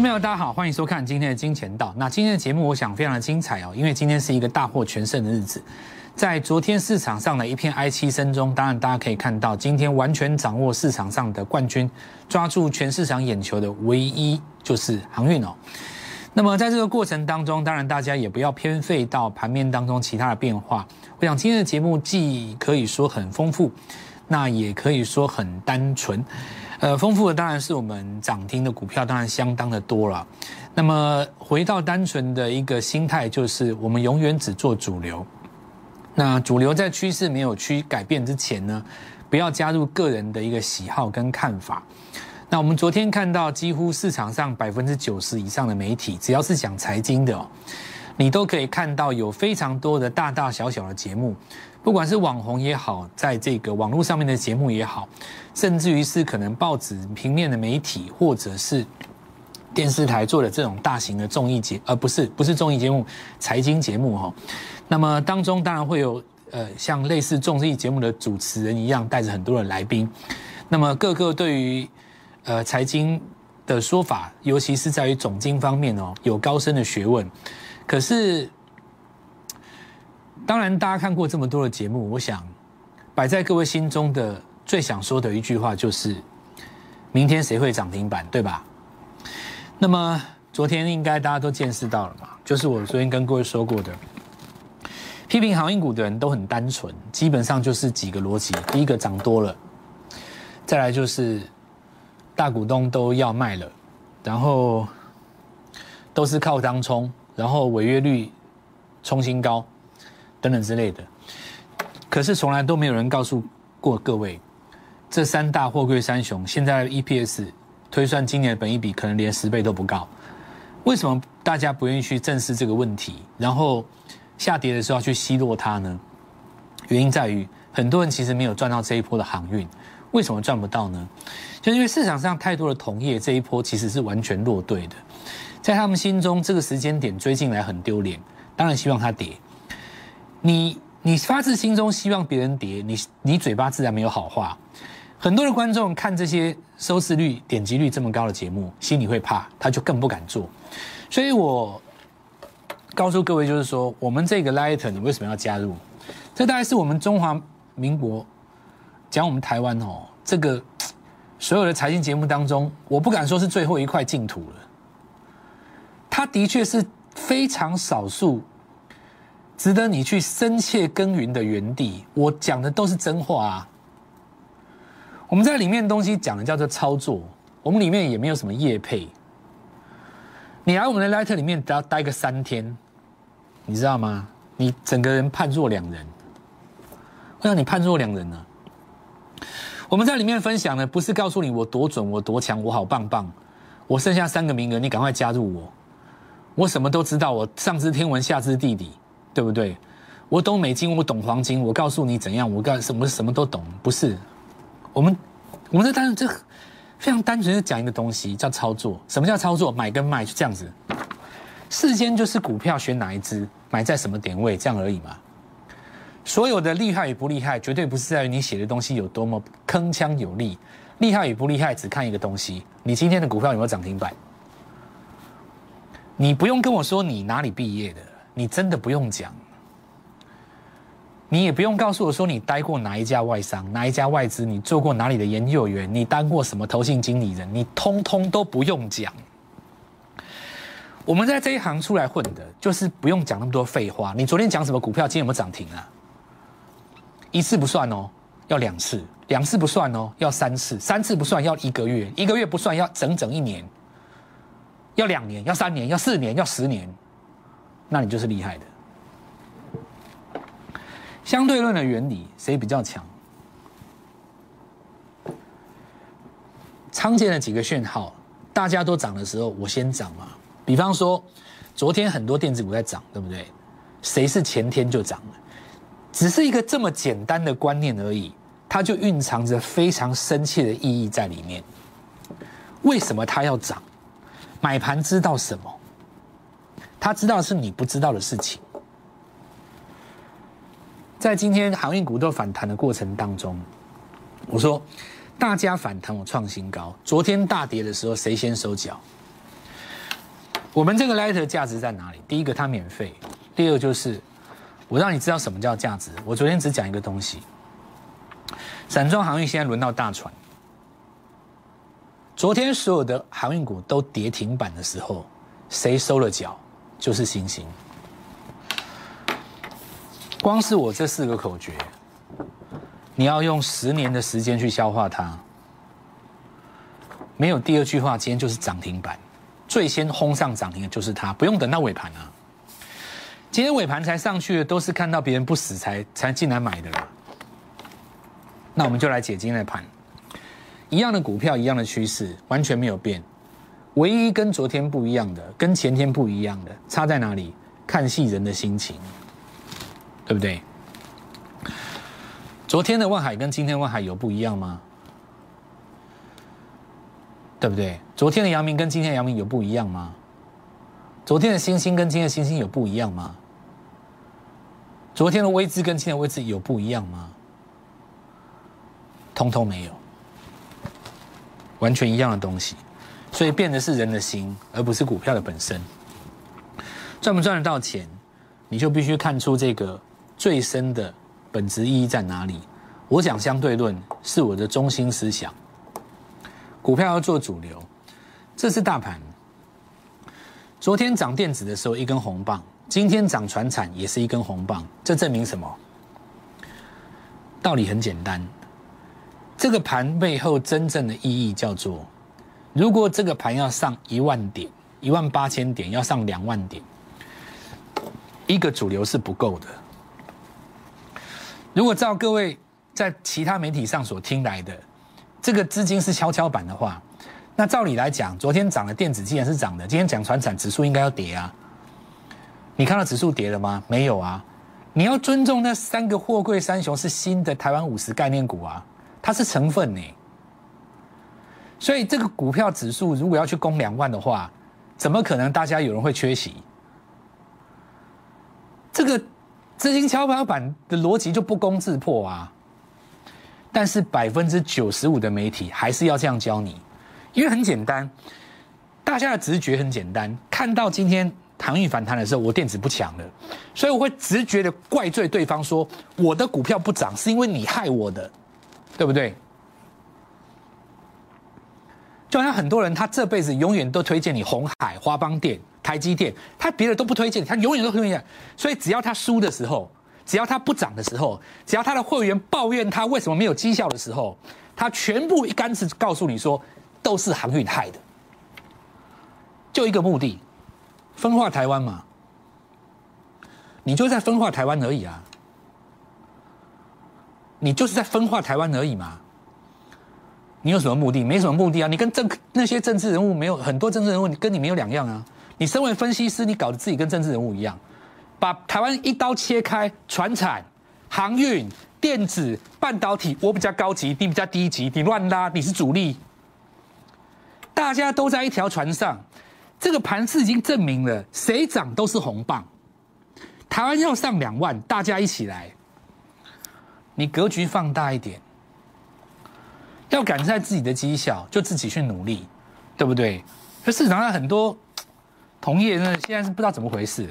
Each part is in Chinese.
朋友，大家好，欢迎收看今天的金钱道。那今天的节目，我想非常的精彩哦，因为今天是一个大获全胜的日子。在昨天市场上的一片哀戚声中，当然大家可以看到，今天完全掌握市场上的冠军，抓住全市场眼球的唯一就是航运哦。那么在这个过程当中，当然大家也不要偏废到盘面当中其他的变化。我想今天的节目既可以说很丰富，那也可以说很单纯。呃，丰富的当然是我们涨停的股票，当然相当的多了。那么回到单纯的一个心态，就是我们永远只做主流。那主流在趋势没有去改变之前呢，不要加入个人的一个喜好跟看法。那我们昨天看到，几乎市场上百分之九十以上的媒体，只要是讲财经的，你都可以看到有非常多的大大小小的节目。不管是网红也好，在这个网络上面的节目也好，甚至于是可能报纸平面的媒体，或者是电视台做的这种大型的综艺节，而不是不是综艺节目，财经节目哈。那么当中当然会有呃像类似综艺节目的主持人一样，带着很多的来宾。那么各个对于呃财经的说法，尤其是在于总经方面哦，有高深的学问。可是。当然，大家看过这么多的节目，我想摆在各位心中的最想说的一句话就是：明天谁会涨停板，对吧？那么昨天应该大家都见识到了嘛，就是我昨天跟各位说过的，批评航运股的人都很单纯，基本上就是几个逻辑：第一个涨多了，再来就是大股东都要卖了，然后都是靠当冲，然后违约率冲新高。等等之类的，可是从来都没有人告诉过各位，这三大货柜三雄现在 EPS 推算今年的本益比可能连十倍都不高，为什么大家不愿意去正视这个问题？然后下跌的时候要去奚落它呢？原因在于很多人其实没有赚到这一波的航运，为什么赚不到呢？就是因为市场上太多的同业这一波其实是完全落队的，在他们心中这个时间点追进来很丢脸，当然希望它跌。你你发自心中希望别人跌，你你嘴巴自然没有好话。很多的观众看这些收视率、点击率这么高的节目，心里会怕，他就更不敢做。所以我告诉各位，就是说，我们这个 Light，你为什么要加入？这大概是我们中华民国讲我们台湾哦，这个所有的财经节目当中，我不敢说是最后一块净土了。它的确是非常少数。值得你去深切耕耘的园地，我讲的都是真话啊。我们在里面东西讲的叫做操作，我们里面也没有什么业配。你来我们的 Light 里面，只要待个三天，你知道吗？你整个人判若两人。会让你判若两人呢？我们在里面分享的不是告诉你我多准，我多强，我好棒棒。我剩下三个名额，你赶快加入我。我什么都知道，我上知天文，下知地理。对不对？我懂美金，我懂黄金，我告诉你怎样，我告什么什么都懂，不是？我们我们这单这非常单纯的讲一个东西，叫操作。什么叫操作？买跟卖就这样子。世间就是股票选哪一只，买在什么点位，这样而已嘛。所有的厉害与不厉害，绝对不是在于你写的东西有多么铿锵有力。厉害与不厉害，只看一个东西：你今天的股票有没有涨停板？你不用跟我说你哪里毕业的。你真的不用讲，你也不用告诉我说你待过哪一家外商、哪一家外资，你做过哪里的研究员，你当过什么投信经理人，你通通都不用讲。我们在这一行出来混的，就是不用讲那么多废话。你昨天讲什么股票，今天有没有涨停啊？一次不算哦，要两次；两次不算哦，要三次；三次不算要一个月；一个月不算要整整一年；要两年；要三年；要四年；要十年。那你就是厉害的。相对论的原理，谁比较强？常见的几个讯号，大家都涨的时候，我先涨嘛。比方说，昨天很多电子股在涨，对不对？谁是前天就涨了？只是一个这么简单的观念而已，它就蕴藏着非常深切的意义在里面。为什么它要涨？买盘知道什么？他知道是你不知道的事情，在今天航运股都反弹的过程当中，我说大家反弹我创新高。昨天大跌的时候，谁先收脚？我们这个 letter 价值在哪里？第一个，它免费；第二，就是我让你知道什么叫价值。我昨天只讲一个东西，散装航运现在轮到大船。昨天所有的航运股都跌停板的时候，谁收了脚？就是星星。光是我这四个口诀，你要用十年的时间去消化它。没有第二句话，今天就是涨停板，最先轰上涨停的就是它，不用等到尾盘啊。今天尾盘才上去的，都是看到别人不死才才进来买的啦。那我们就来解今天的盘。一样的股票，一样的趋势，完全没有变。唯一跟昨天不一样的，跟前天不一样的，差在哪里？看戏人的心情，对不对？昨天的万海跟今天万海有不一样吗？对不对？昨天的阳明跟今天的阳明有不一样吗？昨天的星星跟今天的星星有不一样吗？昨天的位置跟今天的位置有不一样吗？通通没有。完全一样的东西，所以变的是人的心，而不是股票的本身。赚不赚得到钱，你就必须看出这个最深的本质意义在哪里。我讲相对论是我的中心思想。股票要做主流，这是大盘。昨天涨电子的时候一根红棒，今天涨船产也是一根红棒，这证明什么？道理很简单。这个盘背后真正的意义叫做：如果这个盘要上一万点、一万八千点，要上两万点，一个主流是不够的。如果照各位在其他媒体上所听来的，这个资金是跷跷板的话，那照理来讲，昨天涨的电子既然是涨的，今天讲船产指数应该要跌啊。你看到指数跌了吗？没有啊。你要尊重那三个货柜三雄是新的台湾五十概念股啊。它是成分呢，所以这个股票指数如果要去攻两万的话，怎么可能大家有人会缺席？这个资金跷跷板的逻辑就不攻自破啊！但是百分之九十五的媒体还是要这样教你，因为很简单，大家的直觉很简单，看到今天航运反弹的时候，我电子不强了，所以我会直觉的怪罪对方说，我的股票不涨是因为你害我的。对不对？就像很多人，他这辈子永远都推荐你红海、华邦店、台积电，他别的都不推荐，他永远都推荐。所以只要他输的时候，只要他不涨的时候，只要他的会员抱怨他为什么没有绩效的时候，他全部一竿子告诉你说，都是航运害的。就一个目的，分化台湾嘛。你就在分化台湾而已啊。你就是在分化台湾而已嘛？你有什么目的？没什么目的啊！你跟政那些政治人物没有很多政治人物，你跟你没有两样啊！你身为分析师，你搞得自己跟政治人物一样，把台湾一刀切开，船产、航运、电子、半导体，我比较高级，你比较低级，你乱拉，你是主力，大家都在一条船上，这个盘势已经证明了，谁涨都是红棒。台湾要上两万，大家一起来。你格局放大一点，要赶在自己的绩效，就自己去努力，对不对？可市场上很多同业呢，现在是不知道怎么回事，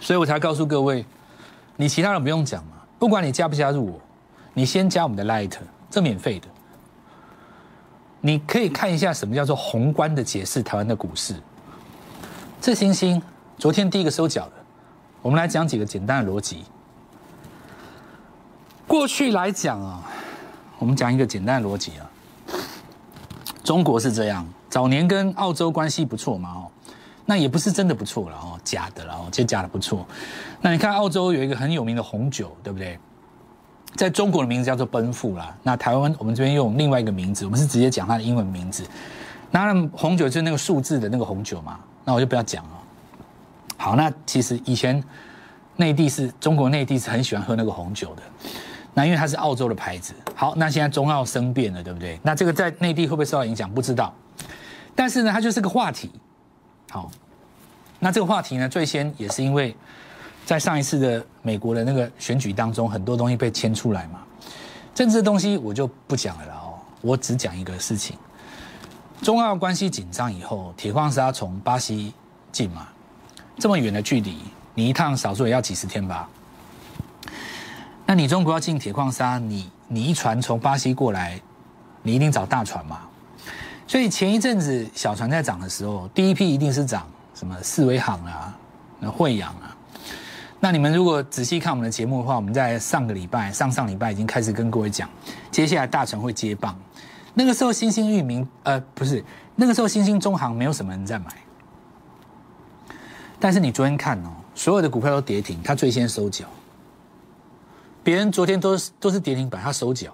所以我才告诉各位，你其他人不用讲嘛，不管你加不加入我，你先加我们的 Light，这免费的，你可以看一下什么叫做宏观的解释台湾的股市。这星星昨天第一个收脚的，我们来讲几个简单的逻辑。过去来讲啊，我们讲一个简单的逻辑啊。中国是这样，早年跟澳洲关系不错嘛哦，那也不是真的不错了哦，假的了哦，这假的不错。那你看澳洲有一个很有名的红酒，对不对？在中国的名字叫做奔富啦。那台湾我们这边用另外一个名字，我们是直接讲它的英文名字。那红酒就是那个数字的那个红酒嘛，那我就不要讲了。好，那其实以前内地是中国内地是很喜欢喝那个红酒的。那因为它是澳洲的牌子，好，那现在中澳生变了，对不对？那这个在内地会不会受到影响？不知道，但是呢，它就是个话题。好，那这个话题呢，最先也是因为在上一次的美国的那个选举当中，很多东西被牵出来嘛。政治的东西我就不讲了哦，我只讲一个事情。中澳关系紧张以后，铁矿砂从巴西进嘛，这么远的距离，你一趟少说也要几十天吧？那你中国要进铁矿砂，你你一船从巴西过来，你一定找大船嘛？所以前一阵子小船在涨的时候，第一批一定是涨什么四维行啊、那惠阳啊。那你们如果仔细看我们的节目的话，我们在上个礼拜、上上礼拜已经开始跟各位讲，接下来大船会接棒。那个时候新兴域名，呃，不是那个时候新兴中行没有什么人在买，但是你昨天看哦，所有的股票都跌停，它最先收脚。别人昨天都是都是跌停板，他收脚。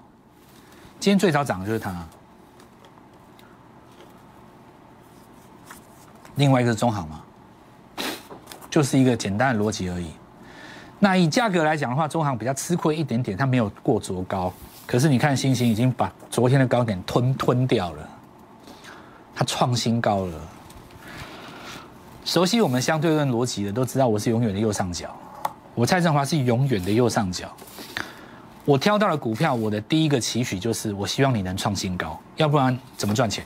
今天最早涨的就是他。另外一个是中行嘛，就是一个简单的逻辑而已。那以价格来讲的话，中行比较吃亏一点点，它没有过昨高。可是你看，星星已经把昨天的高点吞吞掉了，它创新高了。熟悉我们相对论逻辑的都知道，我是永远的右上角。我蔡振华是永远的右上角。我挑到了股票，我的第一个期许就是我希望你能创新高，要不然怎么赚钱？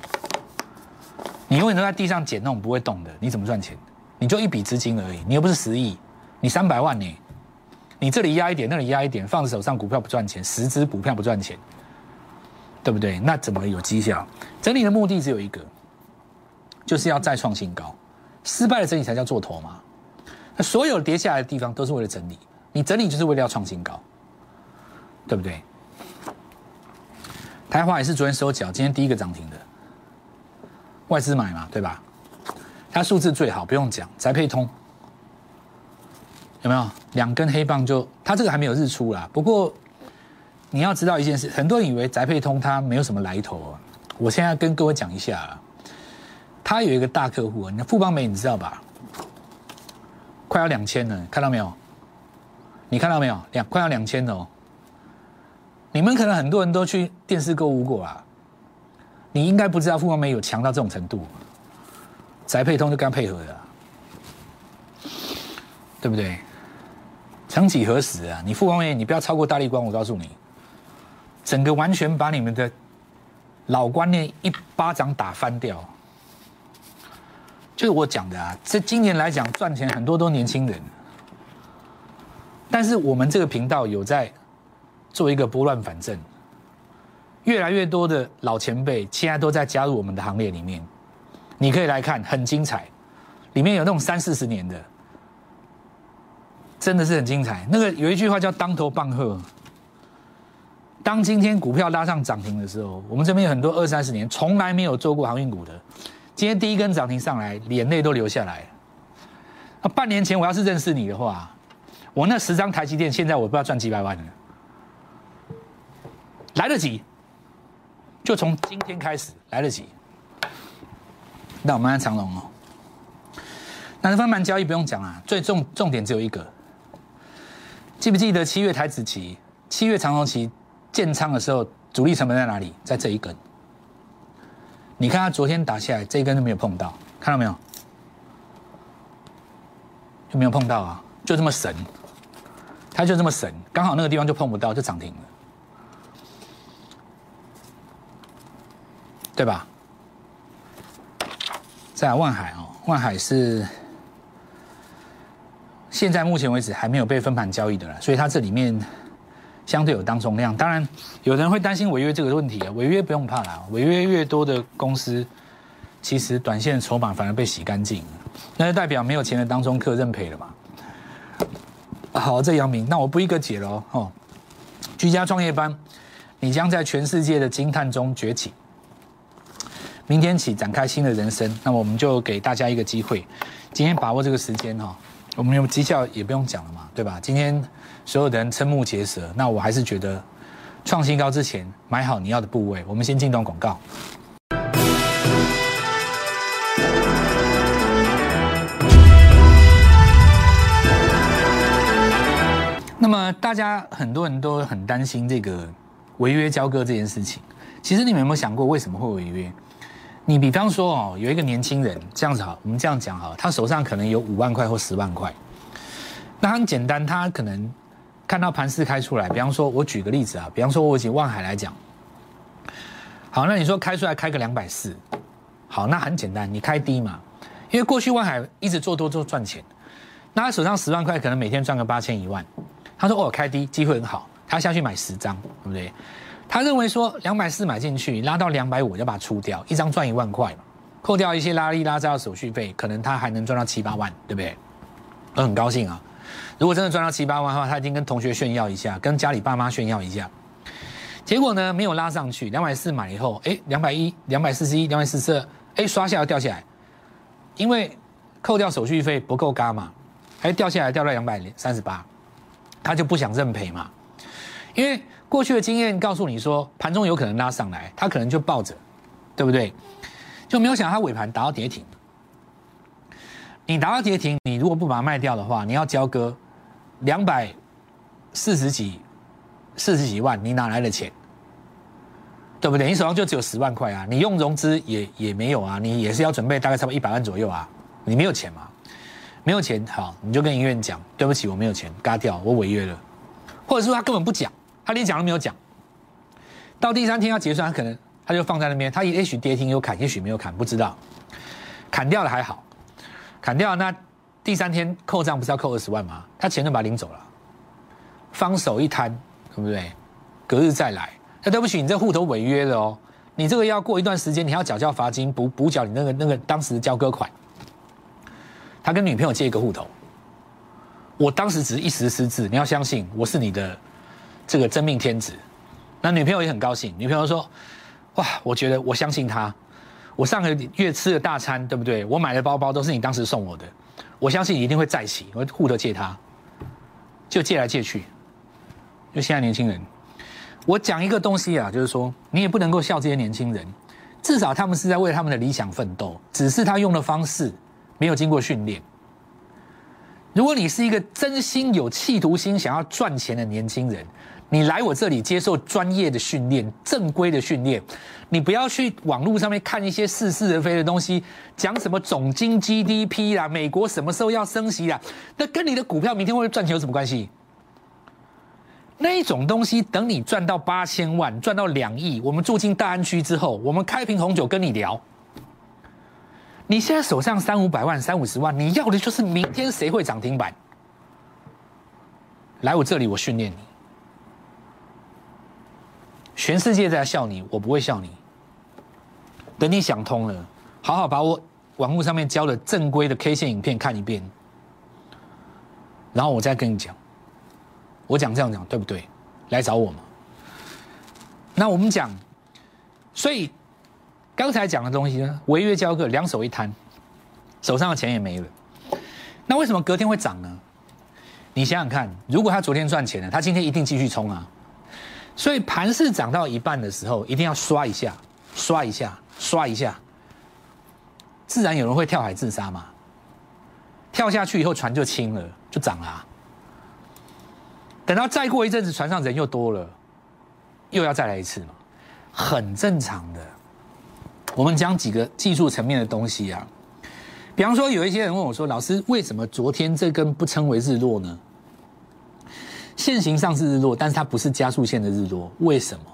你永远都在地上捡那种不会动的，你怎么赚钱？你就一笔资金而已，你又不是十亿，你三百万呢？你这里压一点，那里压一点，放手上股票不赚钱，十只股票不赚钱，对不对？那怎么有绩效？整理的目的只有一个，就是要再创新高。失败的整理才叫做头嘛。那所有跌下来的地方都是为了整理，你整理就是为了要创新高。对不对？台华也是昨天收脚，今天第一个涨停的，外资买嘛，对吧？它数字最好，不用讲，宅配通有没有两根黑棒？就它这个还没有日出啦。不过你要知道一件事，很多人以为宅配通它没有什么来头啊。我现在跟各位讲一下啊，它有一个大客户啊，你富邦美你知道吧？快要两千了，看到没有？你看到没有？两快要两千了哦。你们可能很多人都去电视购物过啊，你应该不知道富邦美有强到这种程度，宅配通就跟他配合的，对不对？曾几何时啊，你富邦美你不要超过大力光，我告诉你，整个完全把你们的老观念一巴掌打翻掉。就是我讲的啊，这今年来讲赚钱很多都年轻人，但是我们这个频道有在。做一个拨乱反正，越来越多的老前辈现在都在加入我们的行列里面。你可以来看，很精彩，里面有那种三四十年的，真的是很精彩。那个有一句话叫“当头棒喝”。当今天股票拉上涨停的时候，我们这边有很多二三十年从来没有做过航运股的，今天第一根涨停上来，眼泪都流下来。那半年前我要是认识你的话，我那十张台积电，现在我不知道赚几百万了。来得及，就从今天开始来得及。那我们看长龙哦，那分盘交易不用讲啊，最重重点只有一个。记不记得七月台子期、七月长龙期建仓的时候，主力成本在哪里？在这一根。你看它昨天打下来，这一根都没有碰到，看到没有？就没有碰到啊，就这么神，它就这么神，刚好那个地方就碰不到，就涨停了。对吧？在万海哦，万海是现在目前为止还没有被分盘交易的了，所以它这里面相对有当中量。当然，有人会担心违约这个问题啊，违约不用怕啦，违约越多的公司，其实短线筹码反而被洗干净，那就代表没有钱的当中客认赔了嘛。好，这杨明，那我不一个解了哦。居家创业班，你将在全世界的惊叹中崛起。明天起展开新的人生，那么我们就给大家一个机会，今天把握这个时间哈，我们有绩效也不用讲了嘛，对吧？今天所有的人瞠目结舌，那我还是觉得创新高之前买好你要的部位。我们先进段广告。那么大家很多人都很担心这个违约交割这件事情，其实你们有没有想过为什么会违约？你比方说哦，有一个年轻人这样子好，我们这样讲哈，他手上可能有五万块或十万块，那很简单，他可能看到盘势开出来，比方说，我举个例子啊，比方说我以万海来讲，好，那你说开出来开个两百四，好，那很简单，你开低嘛，因为过去万海一直做多做赚钱，那他手上十万块可能每天赚个八千一万，他说哦开低机会很好，他下去买十张，对不对？他认为说两百四买进去，拉到两百五就把它出掉，一张赚一万块，扣掉一些拉力拉扎的手续费，可能他还能赚到七八万，对不对？我很高兴啊。如果真的赚到七八万的话，他已经跟同学炫耀一下，跟家里爸妈炫耀一下。结果呢，没有拉上去，两百四买以后，哎，两百一、两百四十一、两百四十二，哎，刷下来掉下来，因为扣掉手续费不够嘎嘛，哎掉下来掉到两百三十八，他就不想认赔嘛，因为过去的经验告诉你说，盘中有可能拉上来，他可能就抱着，对不对？就没有想到他尾盘达到跌停，你达到跌停，你如果不把它卖掉的话，你要交割两百四十几、四十几万，你哪来的钱？对不对？你手上就只有十万块啊，你用融资也也没有啊，你也是要准备大概差不多一百万左右啊，你没有钱嘛？没有钱，好，你就跟医院讲，对不起，我没有钱，嘎掉，我违约了，或者说他根本不讲，他连讲都没有讲，到第三天要结算，他可能他就放在那边，他也许跌停有砍，也许没有砍，不知道，砍掉了还好，砍掉了那第三天扣账不是要扣二十万吗？他钱就把他领走了，方手一摊，对不对？隔日再来。那对不起，你这户头违约了哦，你这个要过一段时间，你要缴交罚金，补补缴你那个那个当时的交割款。他跟女朋友借一个户头，我当时只是一时失智，你要相信我是你的这个真命天子。那女朋友也很高兴，女朋友说：“哇，我觉得我相信他，我上个月吃的大餐，对不对？我买的包包都是你当时送我的，我相信你一定会再起。我户头借他，就借来借去，就现在年轻人。”我讲一个东西啊，就是说你也不能够笑这些年轻人，至少他们是在为他们的理想奋斗，只是他用的方式没有经过训练。如果你是一个真心有企图心想要赚钱的年轻人，你来我这里接受专业的训练、正规的训练，你不要去网络上面看一些似是而非的东西，讲什么总金 GDP 啦，美国什么时候要升息啦，那跟你的股票明天会赚钱有什么关系？那一种东西，等你赚到八千万、赚到两亿，我们住进大安区之后，我们开瓶红酒跟你聊。你现在手上三五百万、三五十万，你要的就是明天谁会涨停板？来我这里，我训练你。全世界在笑你，我不会笑你。等你想通了，好好把我网络上面教的正规的 K 线影片看一遍，然后我再跟你讲。我讲这样讲对不对？来找我嘛。那我们讲，所以刚才讲的东西呢，违约交割，两手一摊，手上的钱也没了。那为什么隔天会涨呢？你想想看，如果他昨天赚钱了，他今天一定继续冲啊。所以盘市涨到一半的时候，一定要刷一下，刷一下，刷一下，自然有人会跳海自杀嘛。跳下去以后，船就轻了，就涨了。等到再过一阵子，船上人又多了，又要再来一次嘛，很正常的。我们讲几个技术层面的东西啊，比方说有一些人问我说：“老师，为什么昨天这根不称为日落呢？”线形上是日落，但是它不是加速线的日落，为什么？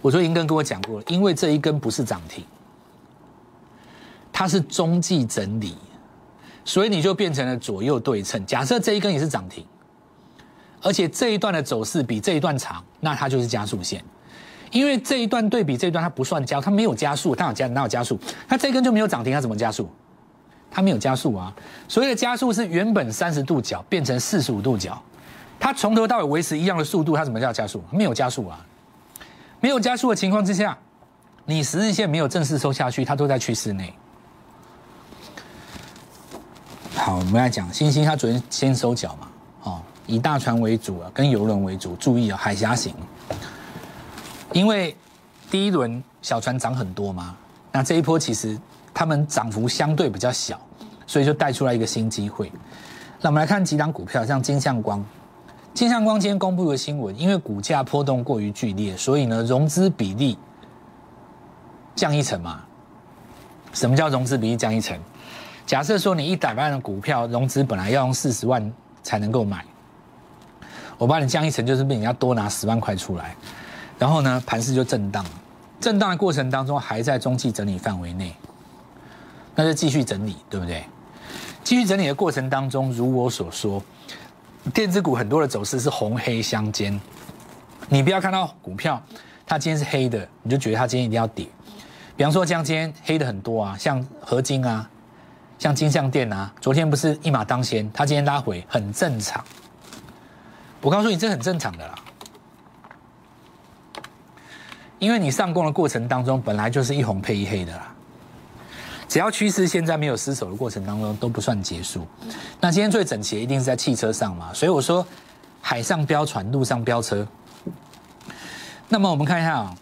我说银根跟我讲过了，因为这一根不是涨停，它是中继整理，所以你就变成了左右对称。假设这一根也是涨停。而且这一段的走势比这一段长，那它就是加速线，因为这一段对比这一段它不算加，它没有加速，它有加哪有加速？它这一根就没有涨停，它怎么加速？它没有加速啊！所谓的加速是原本三十度角变成四十五度角，它从头到尾维持一样的速度，它怎么叫加速？没有加速啊！没有加速的情况之下，你十日线没有正式收下去，它都在趋势内。好，我们来讲星星，它昨天先收脚嘛。哦以大船为主啊，跟游轮为主，注意啊，海峡型。因为第一轮小船涨很多嘛，那这一波其实他们涨幅相对比较小，所以就带出来一个新机会。那我们来看几档股票，像金相光。金相光今天公布的新闻，因为股价波动过于剧烈，所以呢融资比例降一层嘛。什么叫融资比例降一层？假设说你一百万的股票融资本来要用四十万才能够买。我把你降一层，就是被人家多拿十万块出来，然后呢，盘势就震荡，震荡的过程当中还在中期整理范围内，那就继续整理，对不对？继续整理的过程当中，如我所说，电子股很多的走势是红黑相间。你不要看到股票它今天是黑的，你就觉得它今天一定要跌。比方说，像今天黑的很多啊，像合金啊，像金像电啊，昨天不是一马当先，它今天拉回很正常。我告诉你，这很正常的啦，因为你上攻的过程当中，本来就是一红配一黑的啦。只要趋势现在没有失守的过程当中，都不算结束。那今天最整齐的一定是在汽车上嘛，所以我说海上飙船，路上飙车。那么我们看一下啊，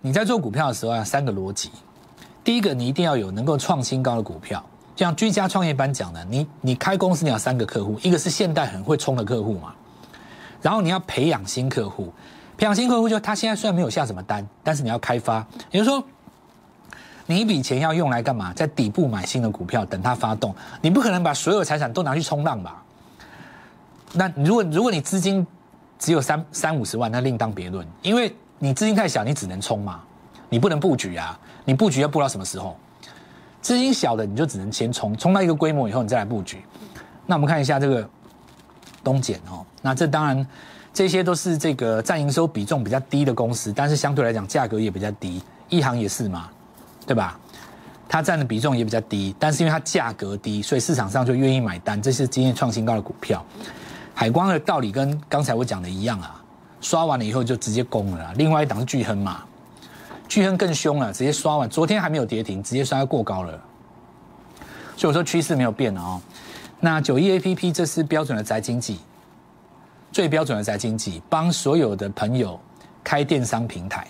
你在做股票的时候啊，三个逻辑。第一个，你一定要有能够创新高的股票，就像居家创业班讲的，你你开公司你要三个客户，一个是现代很会冲的客户嘛，然后你要培养新客户，培养新客户就他现在虽然没有下什么单，但是你要开发，也就是说。你一笔钱要用来干嘛？在底部买新的股票，等它发动。你不可能把所有财产都拿去冲浪吧？那如果如果你资金只有三三五十万，那另当别论。因为你资金太小，你只能冲嘛，你不能布局啊。你布局要布到什么时候？资金小的你就只能先冲，冲到一个规模以后，你再来布局。那我们看一下这个东碱哦，那这当然这些都是这个占营收比重比较低的公司，但是相对来讲价格也比较低。一行也是嘛。对吧？它占的比重也比较低，但是因为它价格低，所以市场上就愿意买单。这是今天创新高的股票。海光的道理跟刚才我讲的一样啊，刷完了以后就直接攻了。另外一档是巨亨嘛，巨亨更凶了，直接刷完，昨天还没有跌停，直接刷到过高了。所以我说趋势没有变了哦。那九一 A P P 这是标准的宅经济，最标准的宅经济，帮所有的朋友开电商平台。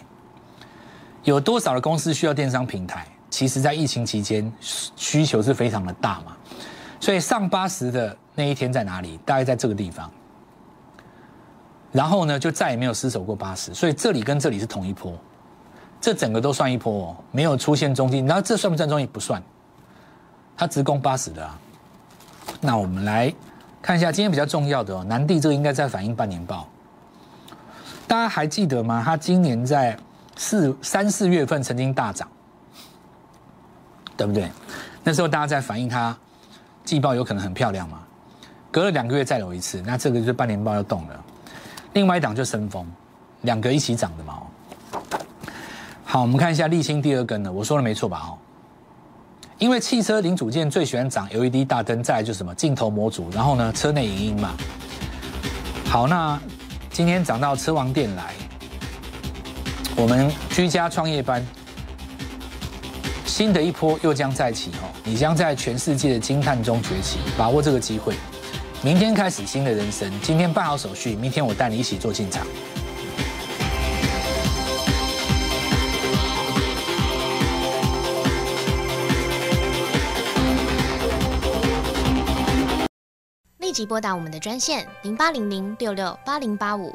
有多少的公司需要电商平台？其实，在疫情期间，需求是非常的大嘛。所以上八十的那一天在哪里？大概在这个地方。然后呢，就再也没有失守过八十。所以这里跟这里是同一波，这整个都算一波哦，没有出现中间。然后这算不算中间？不算，它直攻八十的啊。那我们来看一下今天比较重要的哦，南地这个应该在反映半年报。大家还记得吗？他今年在。四三四月份曾经大涨，对不对？那时候大家在反映它季报有可能很漂亮嘛。隔了两个月再有一次，那这个就是半年报要动了。另外一档就升风，两个一起涨的嘛。好，我们看一下沥青第二根呢，我说的没错吧？哦，因为汽车零组件最喜欢涨 LED 大灯，再来就是什么镜头模组，然后呢车内影音嘛。好，那今天涨到车王店来。我们居家创业班，新的一波又将再起哦！你将在全世界的惊叹中崛起，把握这个机会。明天开始新的人生，今天办好手续，明天我带你一起做进场。立即拨打我们的专线零八零零六六八零八五。